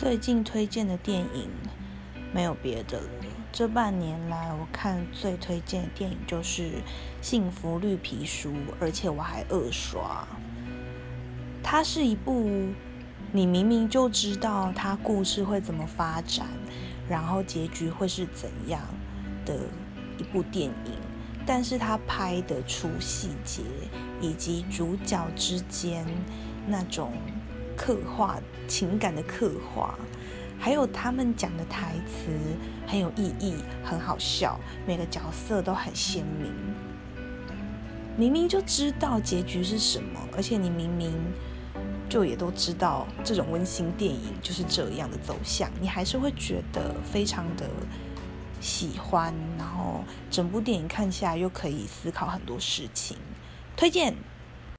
最近推荐的电影没有别的了。这半年来，我看最推荐的电影就是《幸福绿皮书》，而且我还二刷。它是一部你明明就知道它故事会怎么发展，然后结局会是怎样的一部电影，但是它拍得出细节以及主角之间那种。刻画情感的刻画，还有他们讲的台词很有意义，很好笑，每个角色都很鲜明。明明就知道结局是什么，而且你明明就也都知道这种温馨电影就是这样的走向，你还是会觉得非常的喜欢，然后整部电影看起来又可以思考很多事情，推荐。